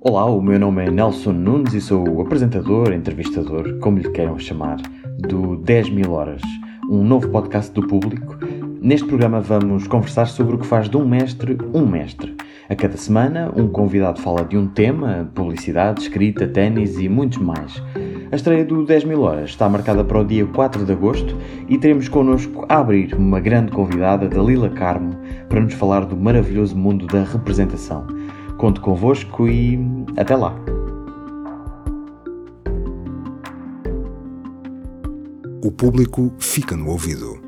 Olá, o meu nome é Nelson Nunes e sou o apresentador, entrevistador, como lhe queiram chamar, do 10 mil horas, um novo podcast do público. Neste programa vamos conversar sobre o que faz de um mestre um mestre. A cada semana, um convidado fala de um tema, publicidade, escrita, ténis e muitos mais. A estreia do 10 mil horas está marcada para o dia 4 de agosto e teremos connosco a abrir uma grande convidada, Dalila Carmo, para nos falar do maravilhoso mundo da representação. Conto convosco e até lá! O público fica no ouvido.